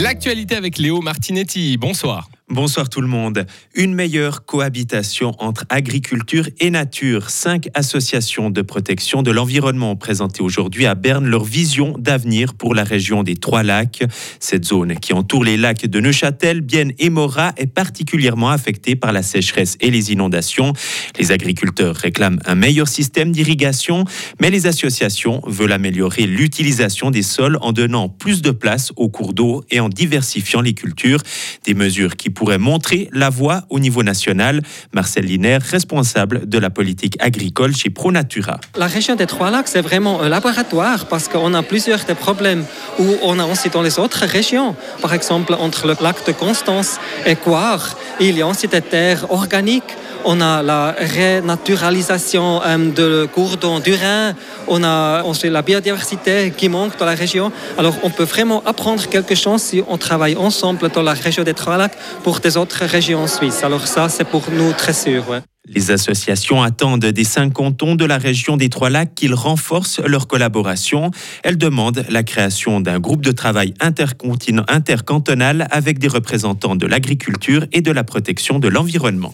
L'actualité avec Léo Martinetti. Bonsoir. Bonsoir tout le monde. Une meilleure cohabitation entre agriculture et nature. Cinq associations de protection de l'environnement ont présenté aujourd'hui à Berne leur vision d'avenir pour la région des Trois Lacs. Cette zone qui entoure les lacs de Neuchâtel, Bienne et Morat est particulièrement affectée par la sécheresse et les inondations. Les agriculteurs réclament un meilleur système d'irrigation, mais les associations veulent améliorer l'utilisation des sols en donnant plus de place aux cours d'eau et en diversifiant les cultures. Des mesures qui pourrait montrer la voie au niveau national. Marcel Liner, responsable de la politique agricole chez ProNatura. La région des Trois-Lacs, c'est vraiment un laboratoire parce qu'on a plusieurs des problèmes où on a aussi dans les autres régions. Par exemple, entre le lac de Constance et Coire, il y a aussi des terres organiques on a la renaturalisation euh, de cours du Rhin, on a aussi la biodiversité qui manque dans la région. Alors on peut vraiment apprendre quelque chose si on travaille ensemble dans la région des Trois-Lacs pour des autres régions suisses. Alors ça, c'est pour nous très sûr. Les associations attendent des cinq cantons de la région des Trois-Lacs qu'ils renforcent leur collaboration. Elles demandent la création d'un groupe de travail intercantonal avec des représentants de l'agriculture et de la protection de l'environnement.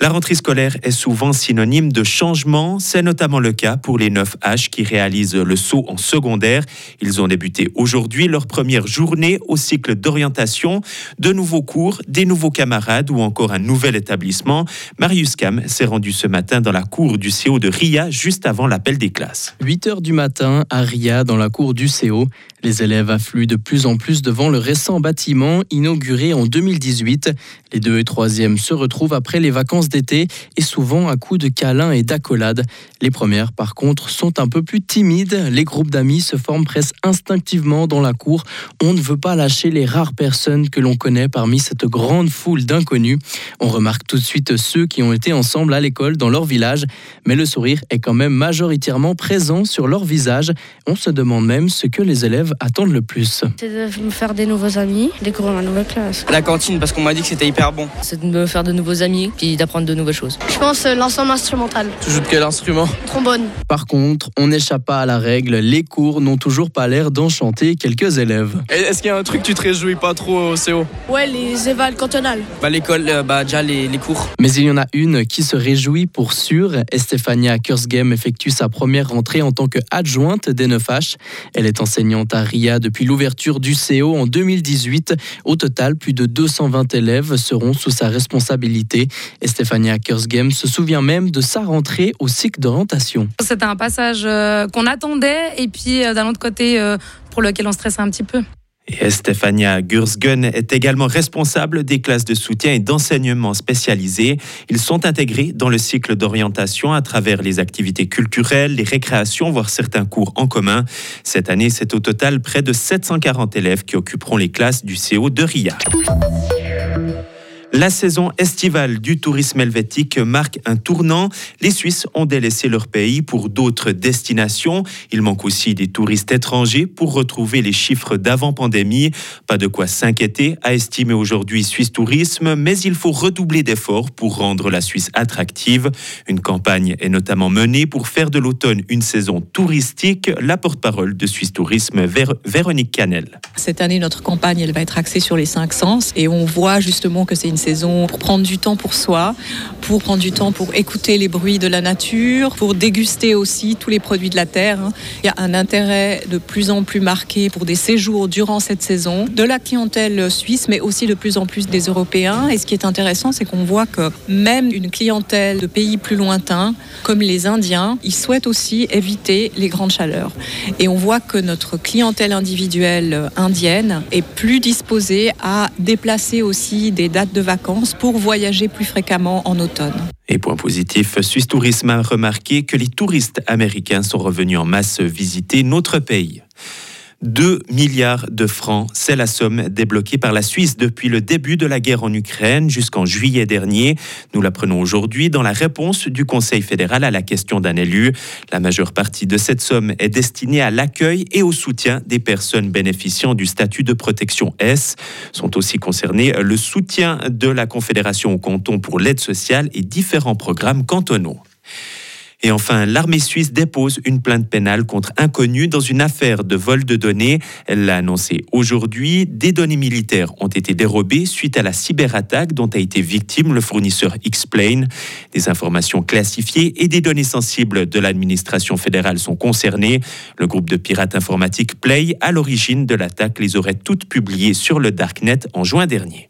La rentrée scolaire est souvent synonyme de changement. C'est notamment le cas pour les 9H qui réalisent le saut en secondaire. Ils ont débuté aujourd'hui leur première journée au cycle d'orientation. De nouveaux cours, des nouveaux camarades ou encore un nouvel établissement. Marius Cam s'est rendu ce matin dans la cour du CO de RIA juste avant l'appel des classes. 8 h du matin à RIA dans la cour du CO. Les élèves affluent de plus en plus devant le récent bâtiment inauguré en 2018. Les deux et troisièmes se retrouvent après les vacances d'été et souvent à coups de câlins et d'accolades. Les premières, par contre, sont un peu plus timides. Les groupes d'amis se forment presque instinctivement dans la cour. On ne veut pas lâcher les rares personnes que l'on connaît parmi cette grande foule d'inconnus. On remarque tout de suite ceux qui ont été ensemble à l'école dans leur village, mais le sourire est quand même majoritairement présent sur leur visage. On se demande même ce que les élèves attendent le plus C'est de me faire des nouveaux amis, découvrir ma nouvelle classe. La cantine, parce qu'on m'a dit que c'était hyper bon. C'est de me faire de nouveaux amis, puis d'apprendre de nouvelles choses. Je pense euh, l'ensemble instrumental. Tu joues de quel instrument? Trombone. Par contre, on n'échappe pas à la règle, les cours n'ont toujours pas l'air d'enchanter quelques élèves. Est-ce qu'il y a un truc que tu te réjouis pas trop au CO Ouais, les évals cantonales. Bah l'école, euh, bah déjà les, les, cours. Mais il y en a une qui se réjouit pour sûr. Estefania Kursgem effectue sa première rentrée en tant qu'adjointe des 9H. Elle est enseignante à RIA depuis l'ouverture du CO en 2018. Au total, plus de 220 élèves seront sous sa responsabilité. Estefania Kursgem se souvient même de sa rentrée au cycle d'orientation. C'était un passage euh, qu'on attendait et puis euh, d'un autre côté euh, pour lequel on stressait un petit peu. Et Stefania Gursgen est également responsable des classes de soutien et d'enseignement spécialisées. Ils sont intégrés dans le cycle d'orientation à travers les activités culturelles, les récréations, voire certains cours en commun. Cette année, c'est au total près de 740 élèves qui occuperont les classes du CO de RIA. La saison estivale du tourisme helvétique marque un tournant. Les Suisses ont délaissé leur pays pour d'autres destinations. Il manque aussi des touristes étrangers pour retrouver les chiffres d'avant-pandémie. Pas de quoi s'inquiéter, a estimé aujourd'hui Suisse Tourisme, mais il faut redoubler d'efforts pour rendre la Suisse attractive. Une campagne est notamment menée pour faire de l'automne une saison touristique. La porte-parole de Suisse Tourisme, Véronique Canel. Cette année, notre campagne, elle va être axée sur les cinq sens et on voit justement que c'est une pour prendre du temps pour soi, pour prendre du temps pour écouter les bruits de la nature, pour déguster aussi tous les produits de la terre. Il y a un intérêt de plus en plus marqué pour des séjours durant cette saison de la clientèle suisse, mais aussi de plus en plus des Européens. Et ce qui est intéressant, c'est qu'on voit que même une clientèle de pays plus lointains, comme les Indiens, ils souhaitent aussi éviter les grandes chaleurs. Et on voit que notre clientèle individuelle indienne est plus disposée à déplacer aussi des dates de vacances pour voyager plus fréquemment en automne. Et point positif, Suisse Tourisme a remarqué que les touristes américains sont revenus en masse visiter notre pays. 2 milliards de francs, c'est la somme débloquée par la Suisse depuis le début de la guerre en Ukraine jusqu'en juillet dernier. Nous l'apprenons aujourd'hui dans la réponse du Conseil fédéral à la question d'un élu. La majeure partie de cette somme est destinée à l'accueil et au soutien des personnes bénéficiant du statut de protection S. Sont aussi concernés le soutien de la Confédération au canton pour l'aide sociale et différents programmes cantonaux. Et enfin, l'armée suisse dépose une plainte pénale contre inconnu dans une affaire de vol de données. Elle l'a annoncé aujourd'hui. Des données militaires ont été dérobées suite à la cyberattaque dont a été victime le fournisseur Explain. Des informations classifiées et des données sensibles de l'administration fédérale sont concernées. Le groupe de pirates informatiques Play, à l'origine de l'attaque, les aurait toutes publiées sur le Darknet en juin dernier.